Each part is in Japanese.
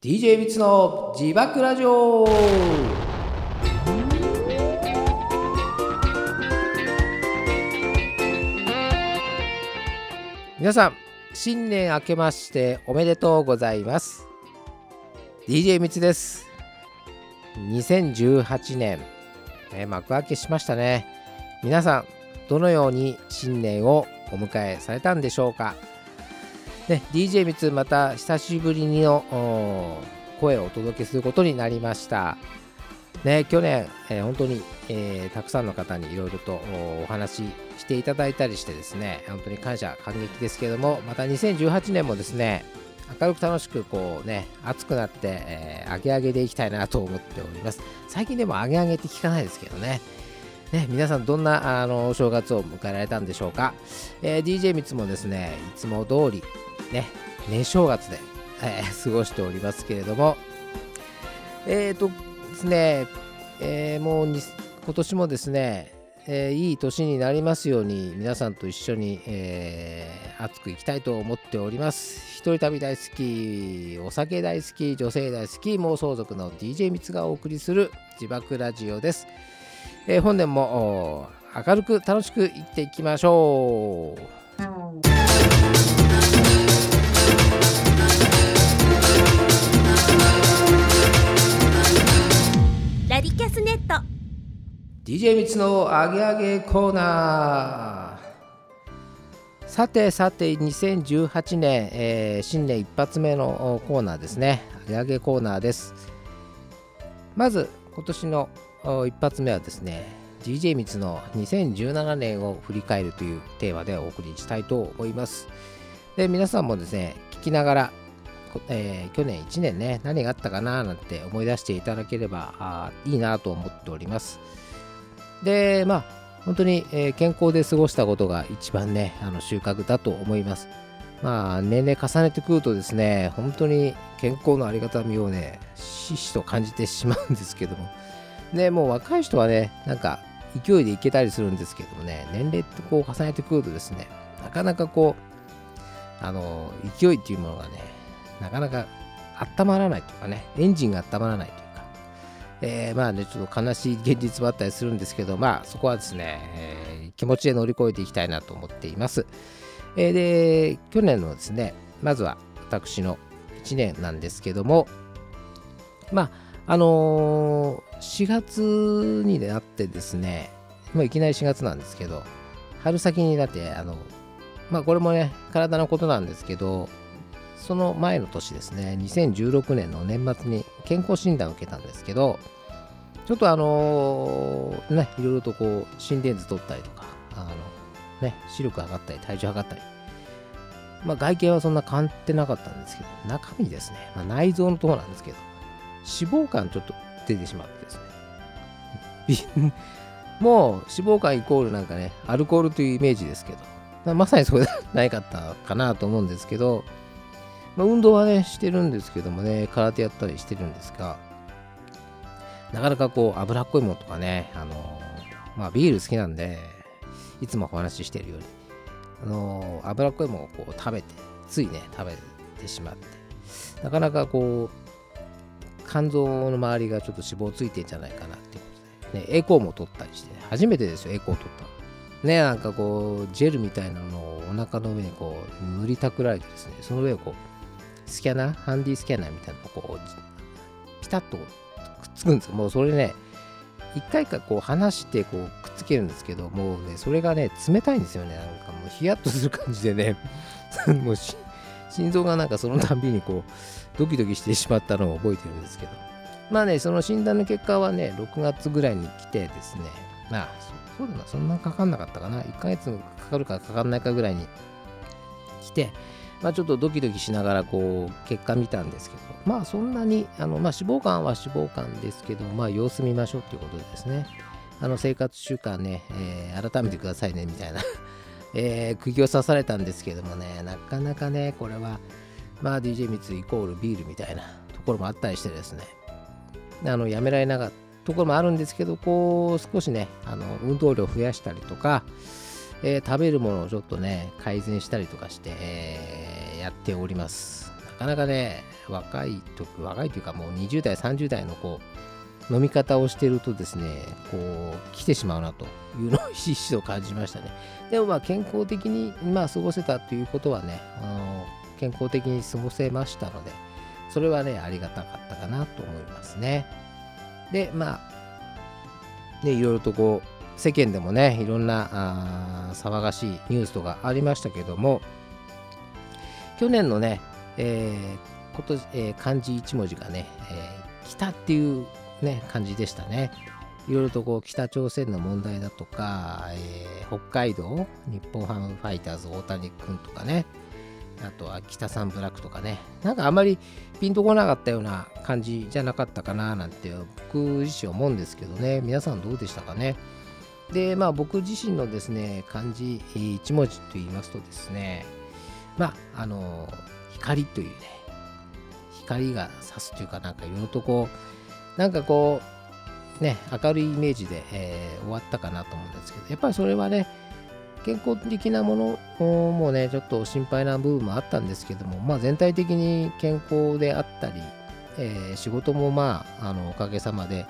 DJ みつの自爆ラジオ。皆さん新年明けましておめでとうございます。DJ みつです。2018年、えー幕開けしましたね。皆さんどのように新年をお迎えされたんでしょうか？ね、DJ みつまた久しぶりにの声をお届けすることになりました。ね、去年、えー本当に、えーたくさんの方にいろいろとおお話ししていただいたりしてですね、本当に感謝、感激ですけれども、また2018年もですね、明るく楽しくこうね、熱くなって、えー、上げ上げでいきたいなと思っております。最近でも上げ上げって聞かないですけどね。ね、皆さんどんなあのお正月を迎えられたんでしょうか、えー DJ みつもですねいつも通りね年正月で、えー 過ごしておりますけれども。えーとですね、えーもうに今年もですね、えーいい年になりますように皆さんと一緒に、えー熱くいきたいと思っております。一人旅大好きお酒大好き女性大好き妄想族の DJ みつがお送りする自爆ラジオです。えー本年も明るく楽しくいっていきましょう。DJ みつのあげあげコーナー。さてさて2018年、えー新年一発目のコーナーですね。あげあげコーナーです。まず今年のお一発目はですね DJ みつの2017年を振り返るというテーマでお送りしたいと思います。で皆さんもですね聞きながらえー去年1年ね何があったかななんて思い出していただければいいなと思っております。でまあ本当に、健康で過ごしたことが一番ねあの収穫だと思います。まあ年齢重ねてくるとですね本当に健康のありがたみをねひししと感じてしまうんですけども。ねもう若い人はねなんか勢いでいけたりするんですけどもね年齢ってこう重ねてくるとですねなかなかこうあの勢いっていうものがねなかなか温まらないというかねエンジンが温まらないという、えーまあねちょっと悲しい現実もあったりするんですけどまあそこはですね、えー気持ちで乗り越えていきたいなと思っています、えーで去年のですねまずは私の1年なんですけどもまああの4月になってですねもういきなり4月なんですけど春先になってあのまあこれもね体のことなんですけどその前の年ですね2016年の年末に健康診断を受けたんですけどちょっとあのーねいろいろとこう心電図取ったりとかあのね視力測ったり体重測ったりまあ外見はそんな変わってなかったんですけど中身ですね、まあ、内臓のところなんですけど脂肪肝ちょっと出てしまってですね。もう脂肪肝イコールなんかねアルコールというイメージですけどまあまさにそれじゃないかったかなと思うんですけどまあ、運動はねしてるんですけどもね空手やったりしてるんですがなかなかこう脂っこいものとかねあのまあビール好きなんでいつもお話ししてるようにあの脂っこいものをこう食べてついね食べてしまってなかなかこう肝臓の周りがちょっと脂肪ついてんじゃないかなっていうことで、ね、エコーも取ったりして初めてですよエコー取ったの。ねなんかこうジェルみたいなのをお腹の上にこう塗りたくられてですねその上をこうスキャナーハンディスキャナーみたいなのこうピタッとくっつくんですよ。もうそれね一回かこう離してこうくっつけるんですけどもうねそれがね冷たいんですよね。なんかもうヒヤッとする感じでね。もう心臓がなんかそのたんびにこうドキドキしてしまったのを覚えてるんですけど。まあねその診断の結果はね6月ぐらいに来てですね。まあそそうだなそんなかかんなかったかな。1ヶ月かかるかかかんないかぐらいに来てまあ、ちょっとドキドキしながらこう結果見たんですけどまあそんなにあの、まあ、脂肪肝は脂肪肝ですけどまあ様子見ましょうということでですね。あの生活習慣ね、えー改めてくださいねみたいな、えー釘を刺されたんですけどもねなかなかねこれはまあ DJ 密イコールビールみたいなところもあったりしてですね。あのやめられなかったところもあるんですけどこう少しねあの運動量増やしたりとかえー食べるものをちょっとね改善したりとかして、えーやっております。なかなかね若い時若いというかもう20代30代のこう飲み方をしてるとですねこう来てしまうなというのをひしひしと感じましたね。でもまあ健康的にまあ過ごせたということはねあの健康的に過ごせましたのでそれはねありがたかったかなと思いますね。でまあねいろいろとこう世間でもねいろんな騒がしいニュースとかありましたけども去年のね、えー、今年、えー、漢字1文字がね、えー、北っていうね、感じでしたね。いろいろとこう北朝鮮の問題だとか、えー、北海道、日本ハムファイターズ大谷君とかね、あとは北サンブラックとかね、なんかあまりピンとこなかったような感じじゃなかったかななんて僕自身思うんですけどね、皆さんどうでしたかね？で、まあ僕自身のですね、漢字1文字と言いますとですね、まあ、あの、光というね、光が差すというかなんかいろいろとこう、なんかこう、ね、明るいイメージで、えー、終わったかなと思うんですけど、やっぱりそれはね、健康的なものもね、ちょっと心配な部分もあったんですけども、まあ、全体的に健康であったり、えー、仕事もまあ、あのおかげさまで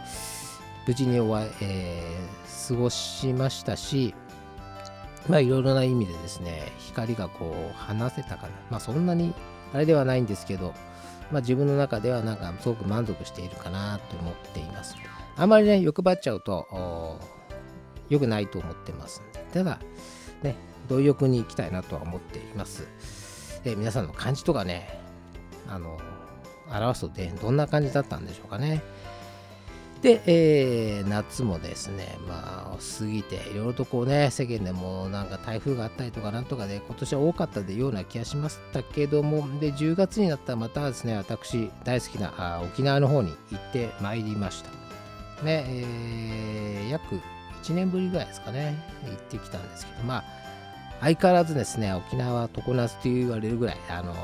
無事に終わ、えー、過ごしましたし、まあいろいろな意味でですね、光がこう離せたかな。まあそんなにあれではないんですけど、まあ自分の中ではなんかすごく満足しているかなと思っています。あまりね、欲張っちゃうと良くないと思ってます、ただ、ね、貪欲に行きたいなとは思っています。で皆さんの感じとかね、あの、表すとでどんな感じだったんでしょうかね。で、えー、夏もですね、まあ、過ぎて、いろいろとこうね、世間でもなんか台風があったりとかなんとかで、今年は多かったでような気がしましたけども、で、10月になったらまたですね、私、大好きなあ沖縄の方に行ってまいりました。ね、えー、約1年ぶりぐらいですかね、行ってきたんですけど、まあ、相変わらずですね、沖縄は常夏と言われるぐらい、あの、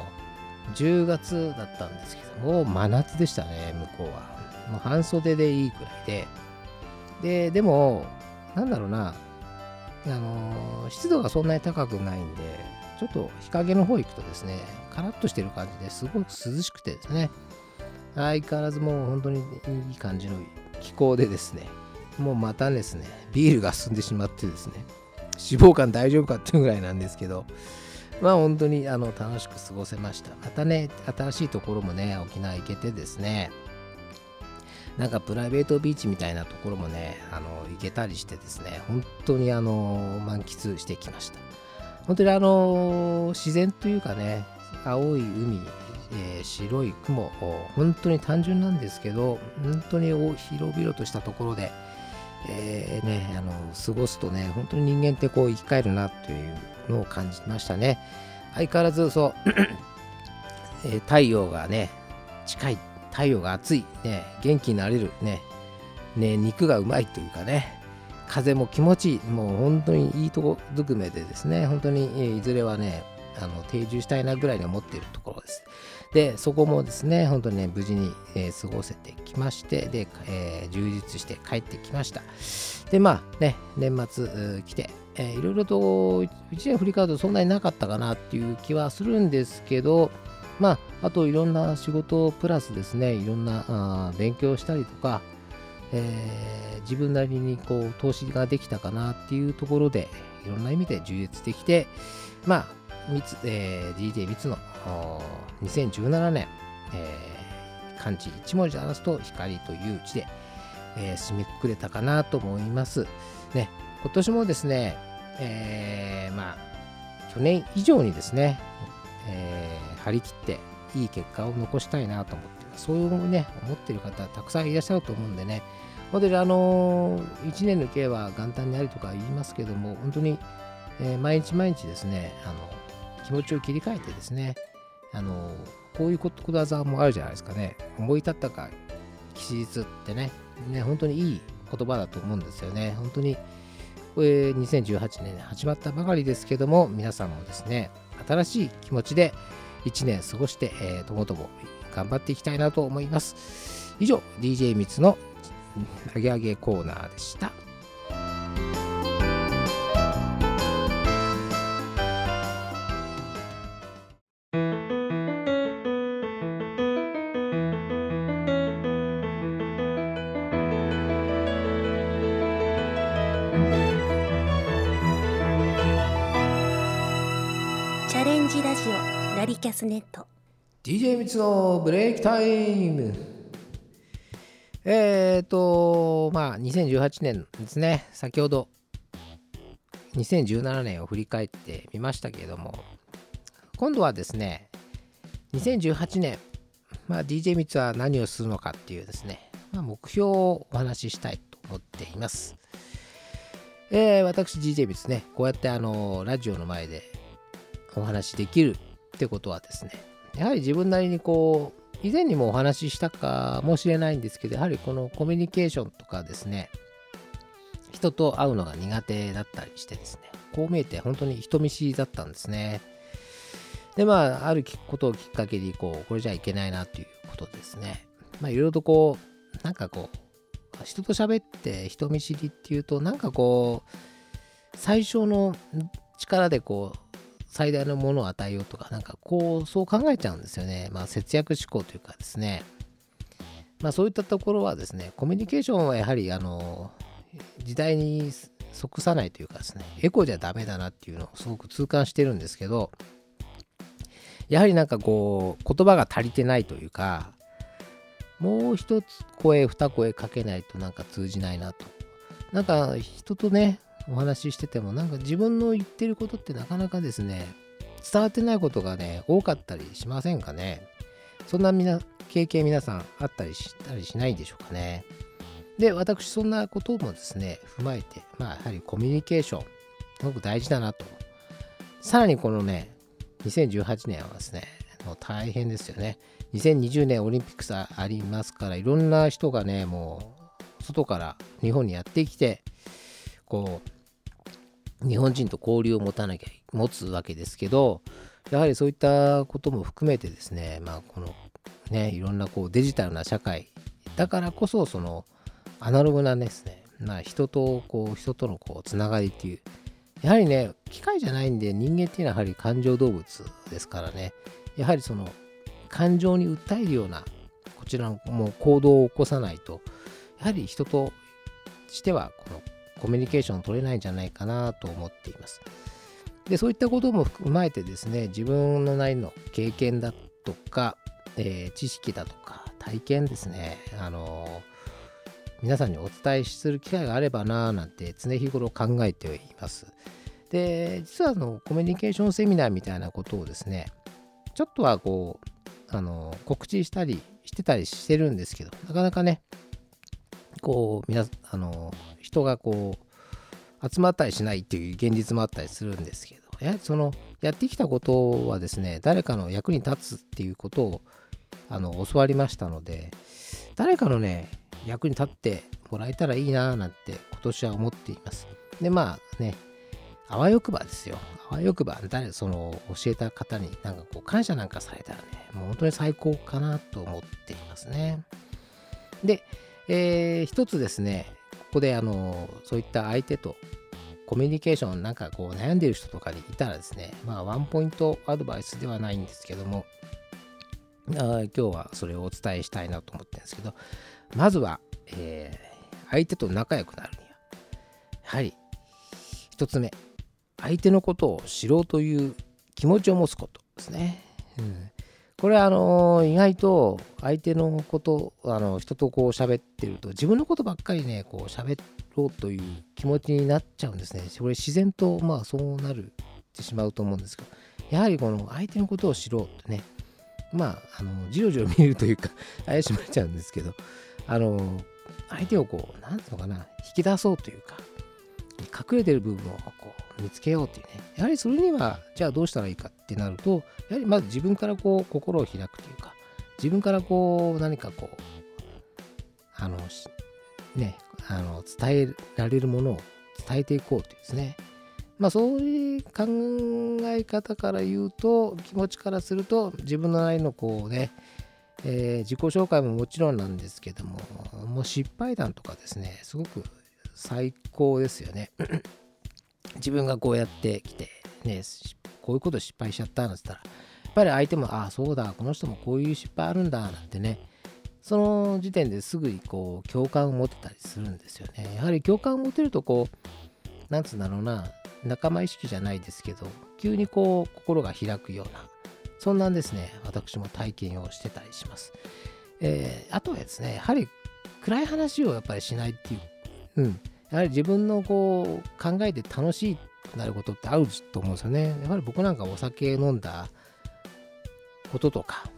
10月だったんですけども、真夏でしたね、向こうは。もう半袖でいいくらいで、で、でも、なんだろうな、あのー、湿度がそんなに高くないんで、ちょっと日陰の方行くとですね、カラッとしてる感じですごく涼しくてですね、相変わらずもう本当にいい感じの気候でですね、もうまたですね、ビールが進んでしまってですね、脂肪肝大丈夫かっていうぐらいなんですけど、まあ本当にあの楽しく過ごせました。またね、新しいところもね、沖縄行けてですね、なんかプライベートビーチみたいなところもね、あの行けたりしてですね、本当にあの満喫してきました。本当にあの自然というかね、青い海、えー、白い雲、本当に単純なんですけど、本当に広々としたところで、えー、ね、あの過ごすとね、本当に人間ってこう生き返るなというのを感じましたね。相変わらずそう、えー、太陽がね、近い太陽が暑い、ね、元気になれる、ね、ね、肉がうまいというかね、風も気持ちいい、もう本当にいいとこずくめでですね、本当にいずれはね、あの定住したいなぐらいに思っているところです。で、そこもですね、本当にね、無事に、えー、過ごせてきまして、で、えー、充実して帰ってきました。で、まあね、年末来て、えー、いろいろと1年振り返るとそんなになかったかなっていう気はするんですけど、まあ、あといろんな仕事プラスですね、いろんな勉強したりとか、えー、自分なりにこう投資ができたかなっていうところで、いろんな意味で充実できて、まあ、みつえー、DJ 三つの2017年、えー、漢字1文字表すと光という字で、えー、締めくくれたかなと思います。ね、今年もですね、えー、まあ、去年以上にですね、えー、張り切っていい結果を残したいなと思って、そういうね、思ってる方たくさんいらっしゃると思うんでね、本当にあのー、1年の計は元旦にありとか言いますけども、本当に、えー、毎日毎日ですね、あの気持ちを切り替えてですね、あのー、こういうことわざもあるじゃないですかね、思い立ったか、吉日ってね、ね、本当にいい言葉だと思うんですよね。本当に、これ2018年始まったばかりですけども、皆さんもですね、新しい気持ちで1年過ごして、えー、ともとも頑張っていきたいなと思います。以上、DJ みつのあげあげコーナーでした。キャスネット。DJ みつのブレイクタイム。えっ、ー、とまあ2018年ですね。先ほど2017年を振り返ってみましたけれども。今度はですね2018年、まあ、DJ ミツは何をするのかっていうですね、まあ、目標をお話ししたいと思っています。えー、私 DJ ミツね、こうやってあのラジオの前でお話しできるってことはですね、やはり自分なりにこう、以前にもお話ししたかもしれないんですけど、やはりこのコミュニケーションとかですね、人と会うのが苦手だったりしてですね、こう見えて本当に人見知りだったんですね。で、まあ、あることをきっかけに、こう、これじゃいけないなということですね。まあ、いろいろとこう、なんかこう、人と喋って人見知りっていうと、なんかこう、最小の力でこう、最大のものを与えようとか、なんかこう、そう考えちゃうんですよね。まあ、節約志向というかですね。まあ、そういったところはですね、コミュニケーションはやはり、あの、時代に即さないというかですね、エコじゃダメだなっていうのをすごく痛感してるんですけど、やはりなんかこう言葉が足りてないというかもう一つ声二声かけないとなんか通じないなとなんか人とねお話ししててもなんか自分の言ってることってなかなかですね伝わってないことがね多かったりしませんかね。そんなみな経験皆さんあったりしたりしないでしょうかね。で私そんなこともですね踏まえてまあやはりコミュニケーションすごく大事だなと。さらにこのね2018年はですね、もう大変ですよね。2020年オリンピックさありますから、いろんな人がね、もう外から日本にやってきて、こう、日本人と交流を持たなきゃ、持つわけですけど、やはりそういったことも含めてですね、まあ、このね、いろんなこうデジタルな社会だからこそ、そのアナログなですね、まあ、人とこう、人とのこう、つながりっていう、やはりね、機械じゃないんで人間っていうのはやはり感情動物ですからね、やはりその感情に訴えるようなこちらも行動を起こさないと、やはり人としてはこのコミュニケーション取れないんじゃないかなと思っています。で、そういったことも踏まえてですね、自分のなりの経験だとか、えー、知識だとか、体験ですね、あの皆さんにお伝えする機会があればなぁなんて常日頃考えています。で、実はあのコミュニケーションセミナーみたいなことをですね、ちょっとはこう、あの告知したりしてたりしてるんですけど、なかなかね、こう、皆あの人がこう、集まったりしないっていう現実もあったりするんですけど、やはりその、やってきたことはですね、誰かの役に立つっていうことをあの教わりましたので、誰かのね、役に立ってもらえたらいいななんて今年は思っています。で、まあね、あわよくばですよ。あわよくば、誰、その、教えた方になんかこう、感謝なんかされたらね、もう本当に最高かなと思っていますね。で、えー、一つですね、ここであの、そういった相手とコミュニケーションなんかこう悩んでる人とかにいたらですね、まあワンポイントアドバイスではないんですけども、あ今日はそれをお伝えしたいなと思ってるんですけど、まずは、えー、相手と仲良くなるには、やはり、一つ目、相手のことを知ろうという気持ちを持つことですね。うん、これあのー、意外と相手のことあの人とこう喋ってると自分のことばっかりねこう喋ろうという気持ちになっちゃうんですね。これ自然とまあそうなるってしまうと思うんですけどやはりこの相手のことを知ろうってねまああのじろじろ見るというか 怪しまれちゃうんですけどあの相手をこう何ていうのかな引き出そうというか隠れてる部分をこう見つけようっていうねやはりそれにはじゃあどうしたらいいかってなるとやはりまず自分からこう心を開くというか自分からこう何かこうあのねあの伝えられるものを伝えていこうというですねまあそういう考え方から言うと気持ちからすると自分のなりのこうねえー、自己紹介ももちろんなんですけども、もう失敗談とかですね、すごく最高ですよね。自分がこうやってきて、ね、こういうこと失敗しちゃったなんて言ったら、やっぱり相手も、ああ、そうだ、この人もこういう失敗あるんだ、なんてね、その時点ですぐにこう共感を持てたりするんですよね。やはり共感を持てると、こう、なんつうんだろうな、仲間意識じゃないですけど、急にこう、心が開くようなそんなんですね私も体験をしてたりします、えーあとはですねやはり暗い話をやっぱりしないっていう、うん、やはり自分のこう考えて楽しくなることってあると思うんですよね。やっぱり僕なんかお酒飲んだこととか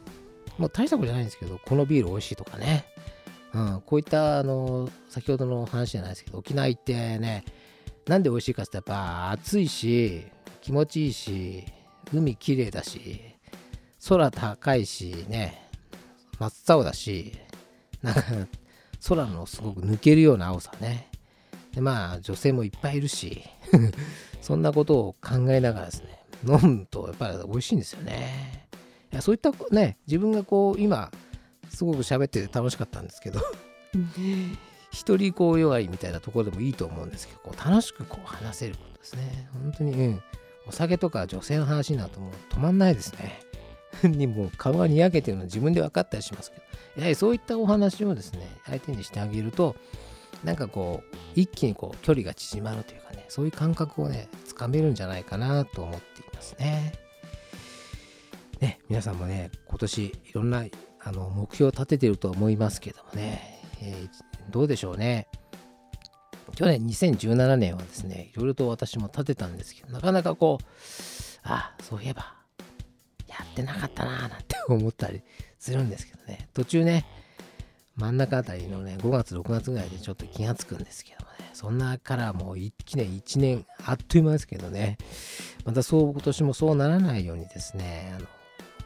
もう大したことじゃないんですけどこのビール美味しいとかね。うん、こういったあの先ほどの話じゃないですけど沖縄行ってねなんで美味しいかって言ったらやっぱ暑いし気持ちいいし海綺麗だし空高いしね真っ青だしなんか空のすごく抜けるような青さね。でまあ女性もいっぱいいるし そんなことを考えながらですね飲むとやっぱり美味しいんですよね。いやそういったね自分がこう今すごく喋ってて楽しかったんですけど 一人こう弱いみたいなところでもいいと思うんですけどこう楽しくこう話せることですね。本当にうん。お酒とか女性の話になるともう止まんないですね。にもう顔がにやけてるの自分で分かったりしますけど。やはりそういったお話をですね相手にしてあげるとなんかこう一気にこう距離が縮まるというかねそういう感覚をねつかめるんじゃないかなと思っていますね。ね皆さんもね今年いろんなあの目標を立ててると思いますけどもね、えーどうでしょうね。去年2017年はですね、いろいろと私も立てたんですけど、なかなかこう、あ、そういえば、やってなかったなぁなんて思ったりするんですけどね、途中ね、真ん中あたりのね、5月、6月ぐらいでちょっと気がつくんですけどもね、そんなからもう1年、1年、あっという間ですけどね、またそう、今年もそうならないようにですね、あの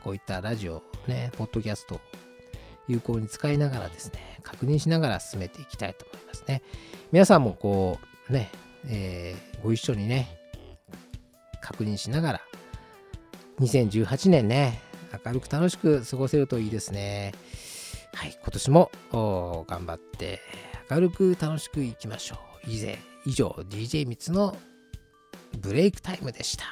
こういったラジオ、ね、ポッドキャスト、有効に使いながらですね、確認しながら進めていきたいと思いますね。皆さんもこう、ね、えーご一緒にね、確認しながら、2018年ね、明るく楽しく過ごせるといいですね。はい、今年も頑張って明るく楽しくいきましょう。以前以上、DJ ミツのブレイクタイムでした。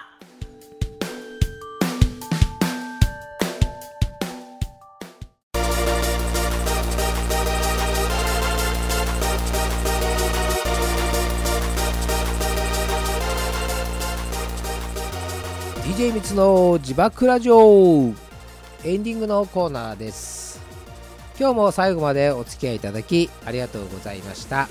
DJ みつの自爆ラジオエンディングのコーナーです今日も最後までお付き合いいただきありがとうございました。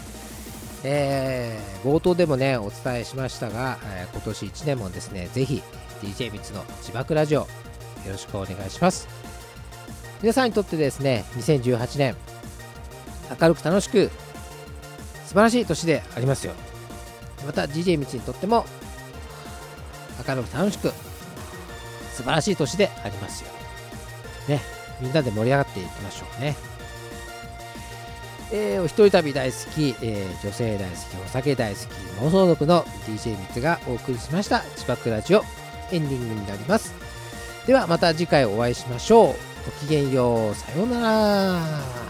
えー冒頭でもねお伝えしましたが、えー今年1年もですねぜひ DJ みつの自爆ラジオよろしくお願いします。皆さんにとってですね2018年明るく楽しく素晴らしい年でありますよ。また DJ みつにとっても明るく楽しく素晴らしい年でありますよ。ね。みんなで盛り上がっていきましょうね。えーお一人旅大好き、えー女性大好きお酒大好き妄想族の DJ みつがお送りしました「千葉クラジオ」エンディングになります。ではまた次回お会いしましょう。ごきげんよう。さようなら。